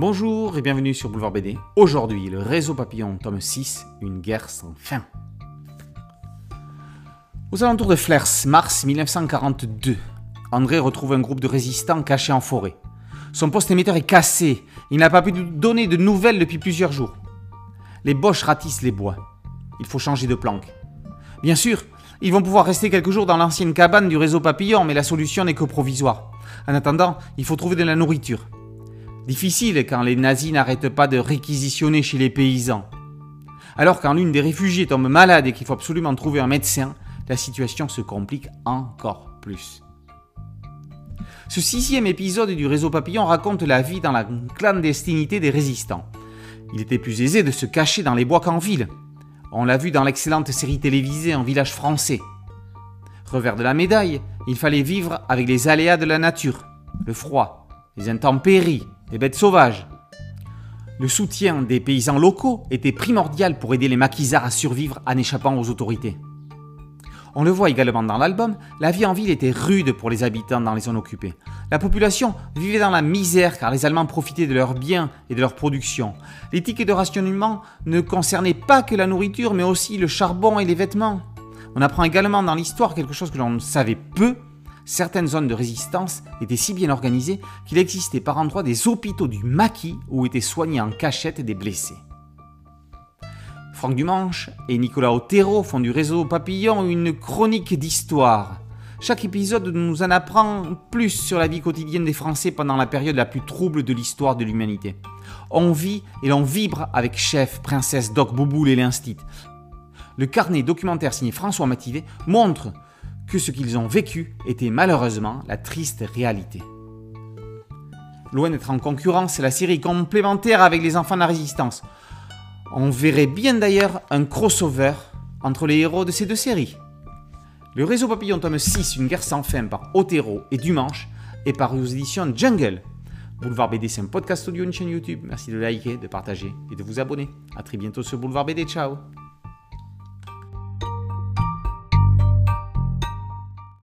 Bonjour et bienvenue sur Boulevard BD. Aujourd'hui, le réseau papillon, tome 6, une guerre sans fin. Aux alentours de Flers, mars 1942, André retrouve un groupe de résistants cachés en forêt. Son poste émetteur est cassé, il n'a pas pu donner de nouvelles depuis plusieurs jours. Les Boches ratissent les bois. Il faut changer de planque. Bien sûr, ils vont pouvoir rester quelques jours dans l'ancienne cabane du réseau papillon, mais la solution n'est que provisoire. En attendant, il faut trouver de la nourriture. Difficile quand les nazis n'arrêtent pas de réquisitionner chez les paysans. Alors quand l'une des réfugiés tombe malade et qu'il faut absolument trouver un médecin, la situation se complique encore plus. Ce sixième épisode du réseau papillon raconte la vie dans la clandestinité des résistants. Il était plus aisé de se cacher dans les bois qu'en ville. On l'a vu dans l'excellente série télévisée En village français. Revers de la médaille, il fallait vivre avec les aléas de la nature, le froid, les intempéries, les bêtes sauvages. Le soutien des paysans locaux était primordial pour aider les maquisards à survivre en échappant aux autorités. On le voit également dans l'album, la vie en ville était rude pour les habitants dans les zones occupées. La population vivait dans la misère car les Allemands profitaient de leurs biens et de leur production. Les tickets de rationnement ne concernaient pas que la nourriture mais aussi le charbon et les vêtements. On apprend également dans l'histoire quelque chose que l'on savait peu, certaines zones de résistance étaient si bien organisées qu'il existait par endroits des hôpitaux du maquis où étaient soignés en cachette des blessés. Franck Dumanche et Nicolas Otero font du réseau Papillon une chronique d'histoire. Chaque épisode nous en apprend plus sur la vie quotidienne des Français pendant la période la plus trouble de l'histoire de l'humanité. On vit et l'on vibre avec Chef, Princesse, Doc Bouboule et l'Instit. Le carnet documentaire signé François Mativet montre que ce qu'ils ont vécu était malheureusement la triste réalité. Loin d'être en concurrence, la série complémentaire avec les enfants de la résistance. On verrait bien d'ailleurs un crossover entre les héros de ces deux séries. Le réseau papillon tome 6, Une guerre sans fin par Otero et Dumanche, est paru aux éditions Jungle. Boulevard BD, c'est un podcast audio, une chaîne YouTube. Merci de liker, de partager et de vous abonner. A très bientôt sur Boulevard BD. Ciao